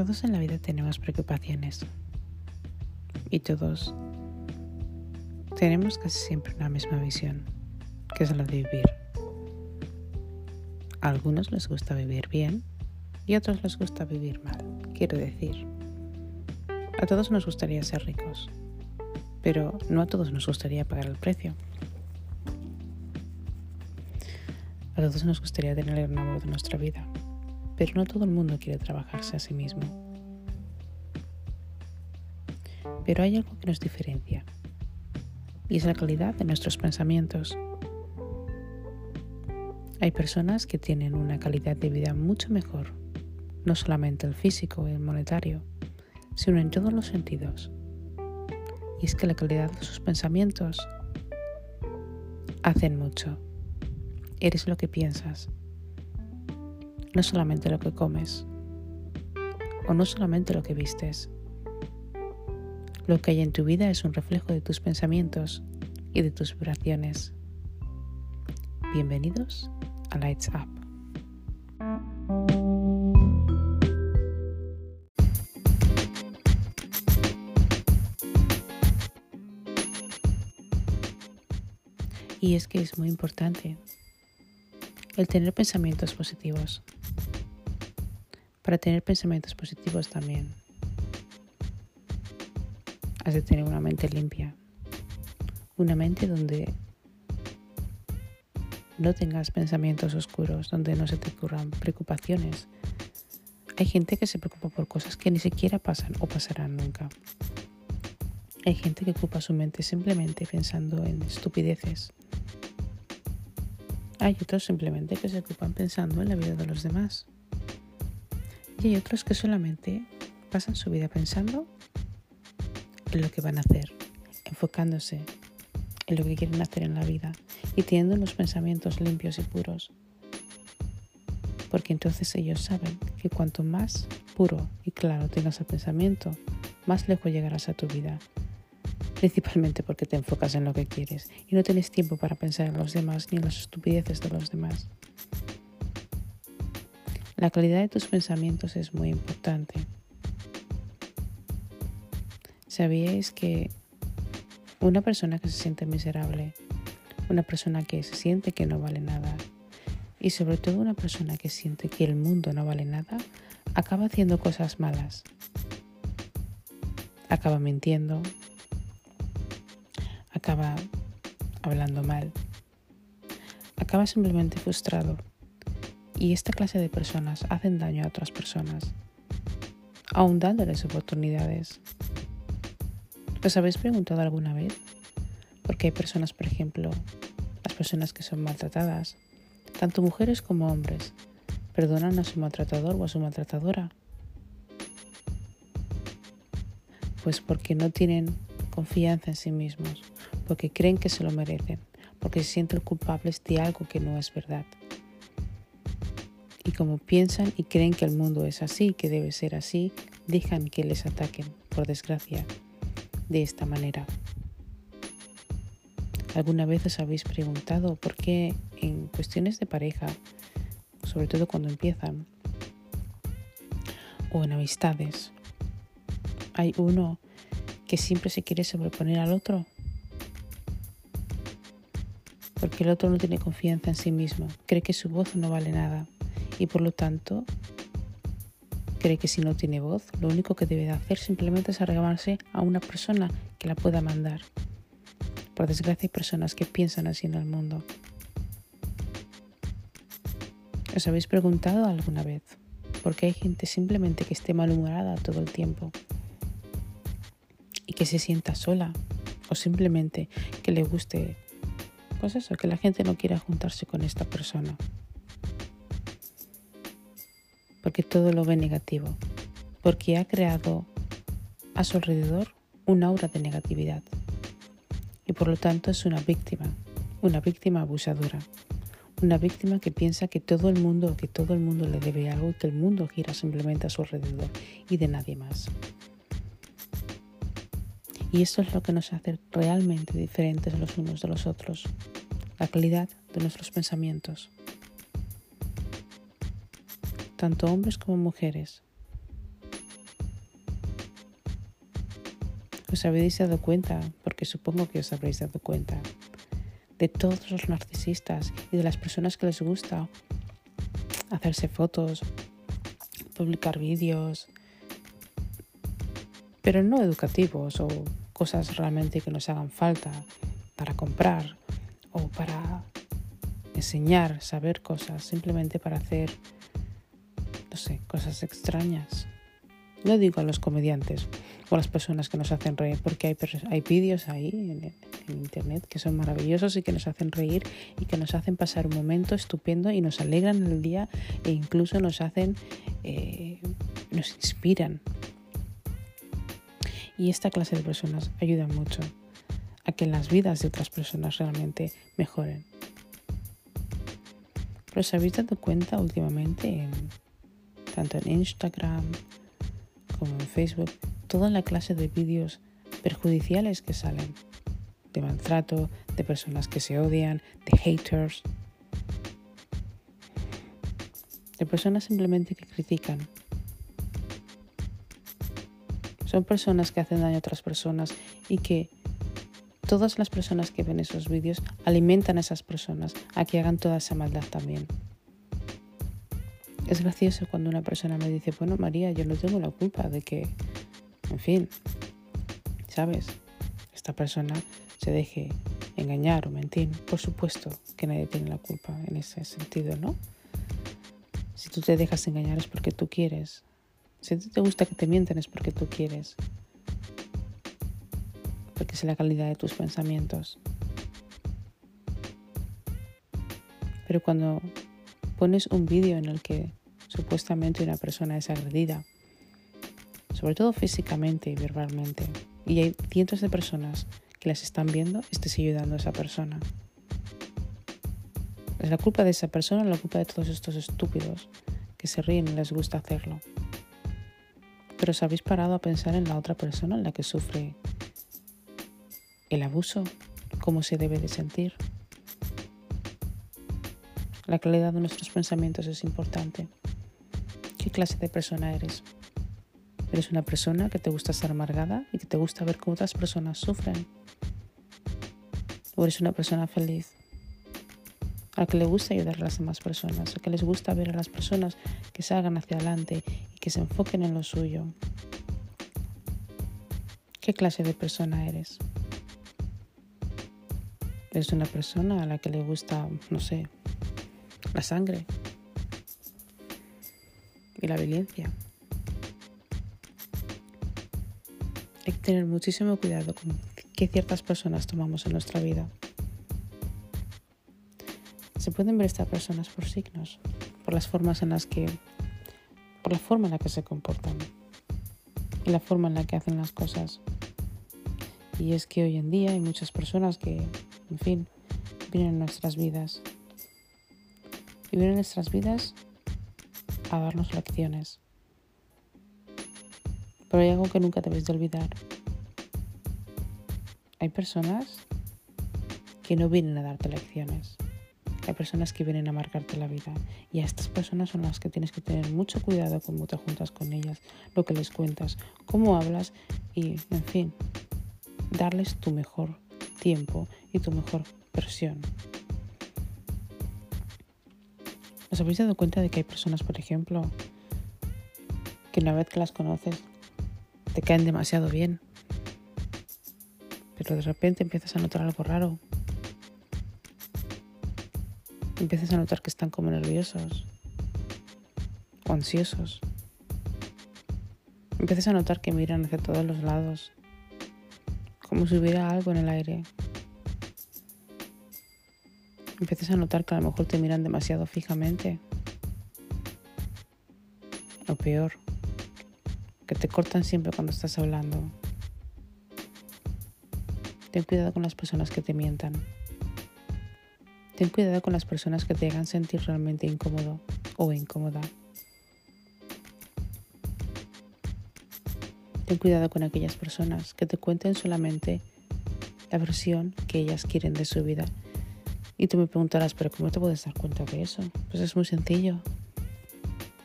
Todos en la vida tenemos preocupaciones y todos tenemos casi siempre una misma visión, que es la de vivir. A algunos les gusta vivir bien y a otros les gusta vivir mal. Quiero decir, a todos nos gustaría ser ricos, pero no a todos nos gustaría pagar el precio. A todos nos gustaría tener el amor de nuestra vida, pero no todo el mundo quiere trabajarse a sí mismo. Pero hay algo que nos diferencia, y es la calidad de nuestros pensamientos. Hay personas que tienen una calidad de vida mucho mejor, no solamente el físico y el monetario, sino en todos los sentidos. Y es que la calidad de sus pensamientos hacen mucho. Eres lo que piensas, no solamente lo que comes o no solamente lo que vistes. Lo que hay en tu vida es un reflejo de tus pensamientos y de tus vibraciones. Bienvenidos a Lights Up. Y es que es muy importante el tener pensamientos positivos. Para tener pensamientos positivos también has de tener una mente limpia. Una mente donde no tengas pensamientos oscuros, donde no se te ocurran preocupaciones. Hay gente que se preocupa por cosas que ni siquiera pasan o pasarán nunca. Hay gente que ocupa su mente simplemente pensando en estupideces hay otros simplemente que se ocupan pensando en la vida de los demás. Y hay otros que solamente pasan su vida pensando en lo que van a hacer, enfocándose en lo que quieren hacer en la vida y teniendo unos pensamientos limpios y puros. Porque entonces ellos saben que cuanto más puro y claro tengas el pensamiento, más lejos llegarás a tu vida principalmente porque te enfocas en lo que quieres y no tienes tiempo para pensar en los demás ni en las estupideces de los demás. La calidad de tus pensamientos es muy importante. ¿Sabíais que una persona que se siente miserable, una persona que se siente que no vale nada y sobre todo una persona que siente que el mundo no vale nada, acaba haciendo cosas malas? Acaba mintiendo, acaba hablando mal, acaba simplemente frustrado. Y esta clase de personas hacen daño a otras personas, aún dándoles oportunidades. ¿Os habéis preguntado alguna vez? Porque hay personas, por ejemplo, las personas que son maltratadas, tanto mujeres como hombres, perdonan a su maltratador o a su maltratadora. Pues porque no tienen confianza en sí mismos, porque creen que se lo merecen, porque se sienten culpables de algo que no es verdad. Y como piensan y creen que el mundo es así, que debe ser así, dejan que les ataquen, por desgracia, de esta manera. ¿Alguna vez os habéis preguntado por qué en cuestiones de pareja, sobre todo cuando empiezan, o en amistades, hay uno que siempre se quiere sobreponer al otro. Porque el otro no tiene confianza en sí mismo, cree que su voz no vale nada y por lo tanto cree que si no tiene voz, lo único que debe de hacer simplemente es arreglarse a una persona que la pueda mandar. Por desgracia hay personas que piensan así en el mundo. ¿Os habéis preguntado alguna vez por qué hay gente simplemente que esté malhumorada todo el tiempo? que se sienta sola o simplemente que le guste, pues eso, que la gente no quiera juntarse con esta persona. Todo lo ve negativo, porque ha creado a su alrededor un aura de negatividad y por lo tanto es una víctima, una víctima abusadora, una víctima que piensa que todo el mundo, que todo el mundo le debe algo que el mundo gira simplemente a su alrededor y de nadie más. Y esto es lo que nos hace realmente diferentes los unos de los otros, la calidad de nuestros pensamientos. Tanto hombres como mujeres. os habéis dado cuenta, porque supongo que os habréis dado cuenta, de todos los narcisistas y de las personas que les gusta hacerse fotos, publicar vídeos, pero no educativos o cosas realmente que nos hagan falta para comprar o para enseñar, saber cosas, simplemente para hacer, cosas extrañas. No digo a los comediantes o a las personas que nos hacen reír, porque hay, hay vídeos ahí en, internet que son maravillosos y que nos hacen reír y que nos hacen pasar un momento estupendo y nos alegran el día e incluso nos hacen, eh, nos inspiran. Y esta clase de personas ayudan mucho a que las vidas de otras personas realmente mejoren. Pero habéis dado cuenta últimamente, tanto en Instagram como en Facebook, toda la clase de vídeos perjudiciales que salen, de maltrato, de personas que se odian, de haters, de personas simplemente que critican. Son personas que hacen daño a otras personas y que todas las personas que ven esos vídeos alimentan a esas personas a que hagan toda esa maldad también. Es gracioso cuando una persona me dice, bueno María, yo no tengo la culpa de que, en fin, ¿sabes? Esta persona se deje engañar o mentir. Por supuesto que nadie tiene la culpa en ese sentido, ¿no? Si tú te dejas engañar es porque tú quieres. Si te gusta que te mienten es porque tú quieres porque es la calidad de tus pensamientos. Pero cuando pones un vídeo en el que supuestamente una persona es agredida, sobre todo físicamente y verbalmente, y hay cientos de personas que las están viendo, estés ayudando a esa persona. ¿Es la culpa de esa persona la culpa de todos estos estúpidos que se ríen y les gusta hacerlo? Pero os habéis parado a pensar en la otra persona en la que sufre el abuso, cómo se debe de sentir. La calidad de nuestros pensamientos es importante. ¿Qué clase de persona eres? ¿Eres una persona que te gusta ser amargada y que te gusta ver cómo otras personas sufren? ¿O eres una persona feliz? A la que le gusta ayudar a las demás personas, a que les gusta ver a las personas que salgan hacia adelante y que se enfoquen en lo suyo. ¿Qué clase de persona eres? es una persona a la que le gusta, no sé, la sangre y la violencia. Hay que tener muchísimo cuidado con qué ciertas personas tomamos en nuestra vida. Se pueden ver estas personas por signos, por las formas en las que, por la forma en la que se comportan y la forma en la que hacen las cosas. Y es que hoy en día hay muchas personas que en fin, vienen nuestras vidas. Y vienen nuestras vidas a darnos lecciones. Pero hay algo que nunca debes de olvidar. Hay personas que no vienen a darte lecciones. Hay personas que vienen a marcarte la vida. Y a estas personas son las que tienes que tener mucho cuidado cómo te juntas con ellas, lo que les cuentas, cómo hablas y, en fin, darles tu mejor tiempo y tu mejor versión. ¿Os habéis dado cuenta de que hay personas, por ejemplo, que una vez que las conoces te caen demasiado bien, pero de repente empiezas a notar algo raro? Empiezas a notar que están como nerviosos o ansiosos. Empiezas a notar que miran hacia todos los lados como si hubiera algo en el aire. Empiezas a notar que a lo mejor te miran demasiado fijamente. O peor, que te cortan siempre cuando estás hablando. Ten cuidado con las personas que te mientan. Ten cuidado con las personas que te hagan sentir realmente incómodo o incómoda. Ten cuidado con aquellas personas que te cuenten solamente la versión que ellas quieren de su vida. Y tú me preguntarás, pero ¿cómo te puedes dar cuenta de eso? Pues es muy sencillo.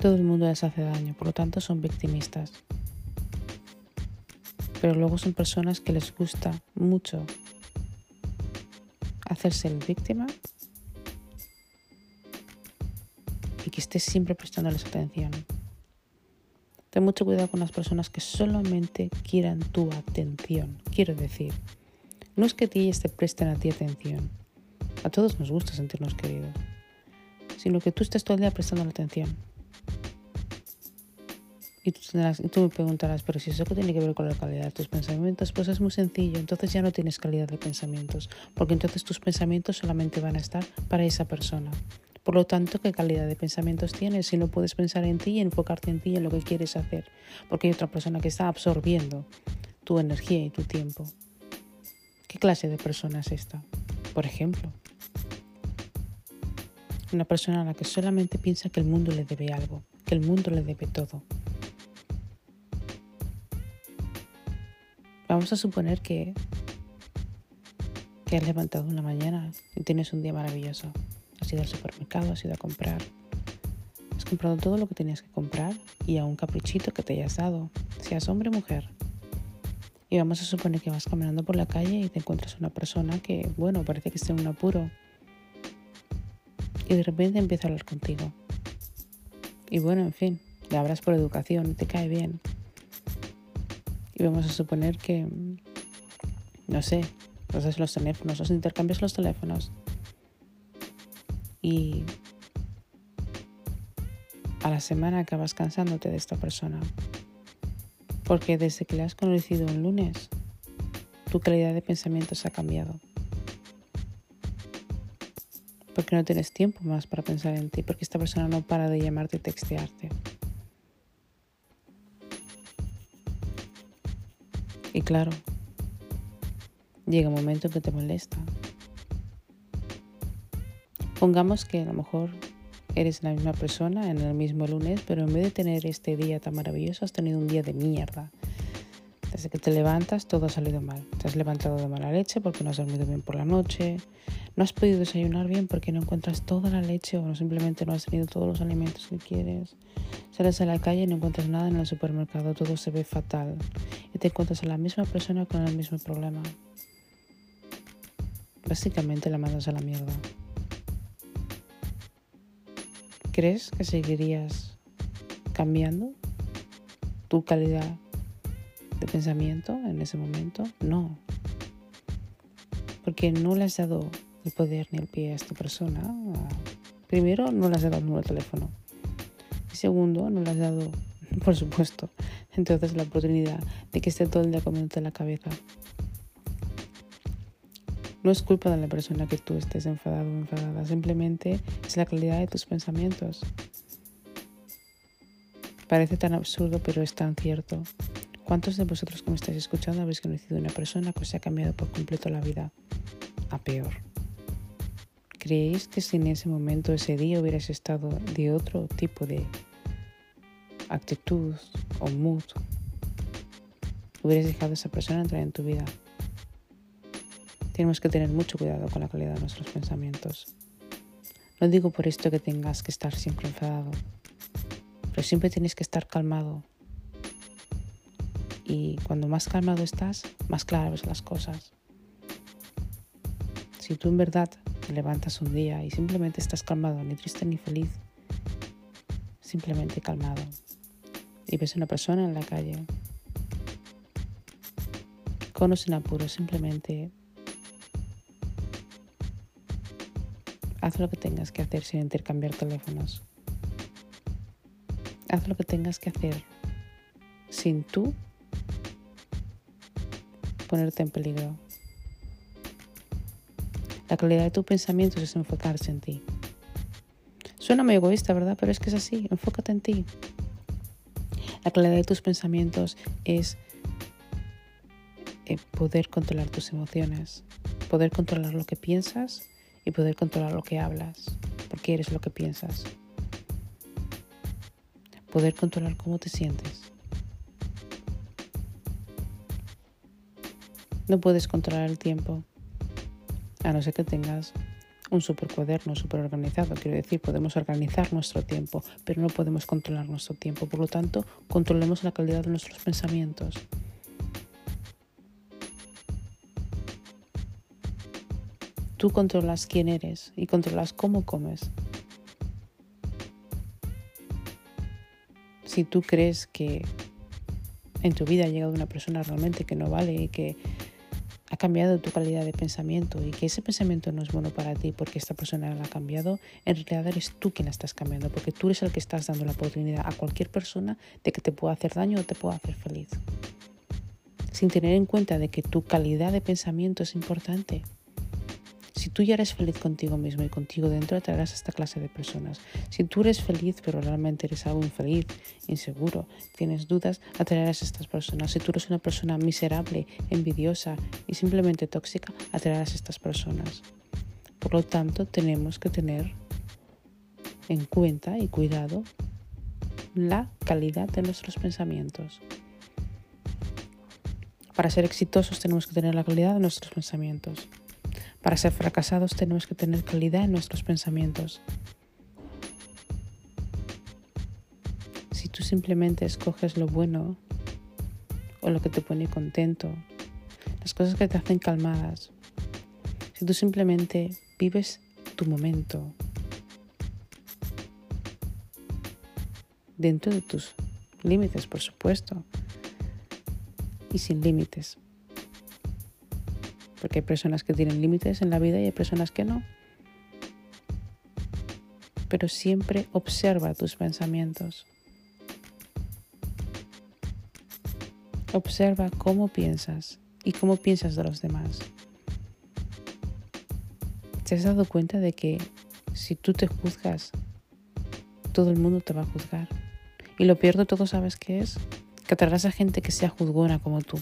Todo el mundo les hace daño, por lo tanto son victimistas. Pero luego son personas que les gusta mucho hacerse el víctima y que estés siempre prestándoles atención. Ten mucho cuidado con las personas que solamente quieran tu atención. Quiero decir, no es que ellas te presten a ti atención. A todos nos gusta sentirnos queridos. Sino que tú estés todo el día prestando la atención. Y tú, y tú me preguntarás, pero si eso que tiene que ver con la calidad de tus pensamientos, pues es muy sencillo. Entonces ya no tienes calidad de pensamientos. Porque entonces tus pensamientos solamente van a estar para esa persona. Por lo tanto, ¿qué calidad de pensamientos tienes si no puedes pensar en ti y enfocarte en ti y en lo que quieres hacer? Porque hay otra persona que está absorbiendo tu energía y tu tiempo. ¿Qué clase de persona es esta? Por ejemplo, una persona a la que solamente piensa que el mundo le debe algo, que el mundo le debe todo. Vamos a suponer que, has levantado una mañana y tienes un día maravilloso. Has ido al supermercado, has ido a comprar. Has comprado todo lo que tenías que comprar y a un caprichito que te hayas dado, seas hombre o mujer. Y vamos a suponer que vas caminando por la calle y te encuentras una persona que, bueno, parece que está en un apuro. Y de repente empieza a hablar contigo. Y bueno, en fin, le hablas por educación, te cae bien. Y vamos a suponer que, no sé, usas los teléfonos, os intercambias los teléfonos y a la semana acabas cansándote de esta persona. Porque desde que le has conocido un lunes, tu calidad de pensamientos ha cambiado. Porque no tienes tiempo más para pensar en ti, porque esta persona no para de llamarte y textearte. Y claro, llega un momento que te molesta, Pongamos que a lo mejor eres la misma persona en el mismo lunes, pero en vez de tener este día tan maravilloso, has tenido un día de mierda. Desde que te levantas todo ha salido mal. Te has levantado de mala leche porque no has dormido bien por la noche. No has podido desayunar bien porque no encuentras toda la leche o simplemente no has tenido todos los alimentos que quieres. Sales a la calle y no encuentras nada en el supermercado. Todo se ve fatal. Y te encuentras a la misma persona con el mismo problema. Básicamente la mandas a la mierda. ¿Crees que seguirías cambiando tu calidad de pensamiento en ese momento? No. Porque no le has dado el poder ni el pie a esta persona. Primero, no le has dado el número de teléfono. Y segundo, no le has dado, por supuesto, entonces la oportunidad de que esté todo el día comiéndote la cabeza. No es culpa de la persona que tú estés enfadado o enfadada, simplemente es la calidad de tus pensamientos. Parece tan absurdo, pero es tan cierto. ¿Cuántos de vosotros que me estáis escuchando habéis conocido una persona que os ha cambiado por completo la vida a peor? ¿Creéis que si en ese momento, ese día, hubieras estado de otro tipo de actitud o mood, hubieras dejado a esa persona entrar en tu vida? Tenemos que tener mucho cuidado con la calidad de nuestros pensamientos. No digo por esto que tengas que estar siempre enfadado, pero siempre tienes que estar calmado. Y cuando más calmado estás, más claras las cosas. Si tú en verdad te levantas un día y simplemente estás calmado, ni triste ni feliz, simplemente calmado, y ves a una persona en la calle, conoce en apuro, simplemente Haz lo que tengas que hacer sin intercambiar teléfonos. Haz lo que tengas que hacer sin tú ponerte en peligro. La calidad de tus pensamientos es enfocarse en ti. Suena muy egoísta, ¿verdad? Pero es que es así, enfócate en ti. La calidad de tus pensamientos es eh, poder controlar tus emociones, poder controlar lo que piensas y poder controlar lo que hablas, porque eres lo que piensas. Poder controlar cómo te sientes. No puedes controlar el tiempo, a no ser que tengas un super cuaderno, super organizado. Quiero decir, podemos organizar nuestro tiempo, pero no podemos controlar nuestro tiempo. Por lo tanto, controlemos la calidad de nuestros pensamientos. Tú controlas quién eres y controlas cómo comes. Si tú crees que en tu vida ha llegado una persona realmente que no vale y que ha cambiado tu calidad de pensamiento y que ese pensamiento no es bueno para ti porque esta persona la ha cambiado, en realidad eres tú quien la estás cambiando, porque tú eres el que estás dando la oportunidad a cualquier persona de que te pueda hacer daño o te pueda hacer feliz. Sin tener en cuenta de que tu calidad de pensamiento es importante. Si tú ya eres feliz contigo mismo y contigo dentro, atraerás a esta clase de personas. Si tú eres feliz, pero realmente eres algo infeliz, inseguro, tienes dudas, atraerás a estas personas. Si tú eres una persona miserable, envidiosa y simplemente tóxica, atraerás a estas personas. Por lo tanto, tenemos que tener en cuenta y cuidado la calidad de nuestros pensamientos. Para ser exitosos tenemos que tener la calidad de nuestros pensamientos. Para ser fracasados tenemos que tener calidad en nuestros pensamientos. Si tú simplemente escoges lo bueno o lo que te pone contento, las cosas que te hacen calmadas, si tú simplemente vives tu momento dentro de tus límites, por supuesto, y sin límites porque hay personas que tienen límites en la vida y hay personas que no. Pero siempre observa tus pensamientos. Observa cómo piensas y cómo piensas de los demás. ¿Te has dado cuenta de que si tú te juzgas, todo el mundo te va a juzgar? Y lo peor todo, ¿sabes qué es? Que atraerás a gente que sea juzgona como tú.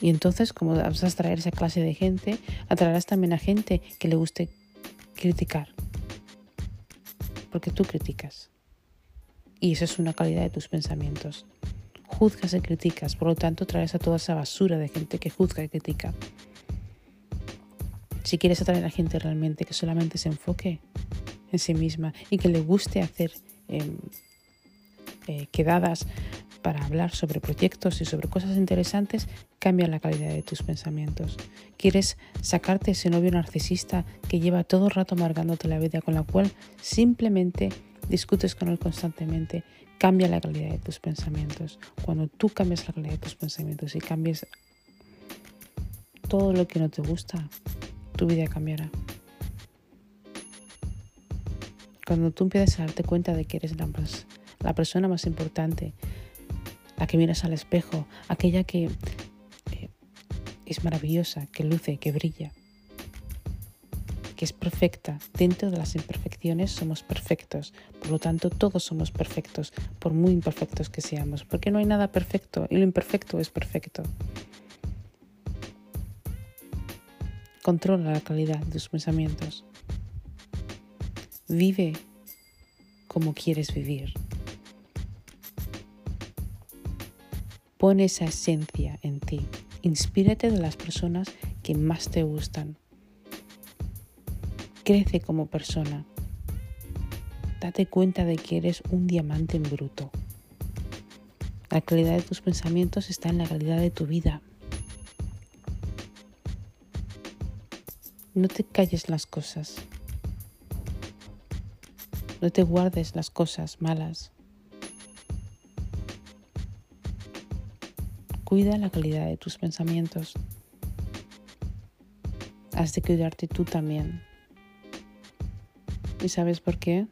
Y entonces, como vas a atraer esa clase de gente, atraerás también a gente que le guste criticar. Porque tú criticas. Y esa es una calidad de tus pensamientos. Juzgas y criticas, por lo tanto traes a toda esa basura de gente que juzga y critica. Si quieres atraer a gente realmente que solamente se enfoque en sí misma y que le guste hacer em, eh, quedadas para hablar sobre proyectos y sobre cosas interesantes, cambia la calidad de tus pensamientos. ¿Quieres sacarte ese novio narcisista que lleva todo el rato amargándote la vida, con la cual simplemente discutes con él constantemente? Cambia la calidad de tus pensamientos. Cuando tú cambias la calidad de tus pensamientos y cambies todo lo que no te gusta, tu vida cambiará. Cuando tú empiezas a darte cuenta de que eres la, la persona más importante, la que miras al espejo, aquella que eh, es maravillosa, que luce, que brilla, que es perfecta. Dentro de las imperfecciones somos perfectos, por lo tanto todos somos perfectos, por muy imperfectos que seamos, porque no hay nada perfecto y lo imperfecto es perfecto. Controla la calidad de tus pensamientos. Vive como quieres vivir. Pon esa esencia en ti. Inspírate de las personas que más te gustan. Crece como persona. Date cuenta de que eres un diamante en bruto. La calidad de tus pensamientos está en la calidad de tu vida. No te calles las cosas. No te guardes las cosas malas. Cuida la calidad de tus pensamientos. Has de cuidarte tú también. ¿Y sabes por qué?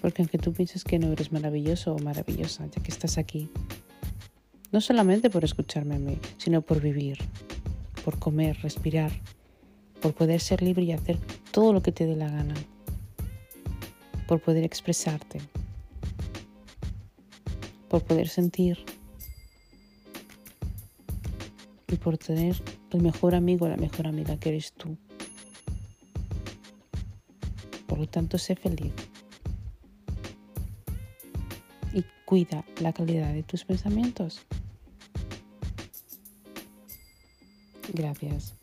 Porque aunque tú pienses que no eres maravilloso o maravillosa, ya que estás aquí, no solamente por escucharme a mí, sino por vivir, por comer, respirar, por poder ser libre y hacer todo lo que te dé la gana, por poder expresarte, por poder sentir y por tener el mejor amigo o la mejor amiga que eres tú. Por lo tanto, sé feliz y cuida la calidad de tus pensamientos. Gracias.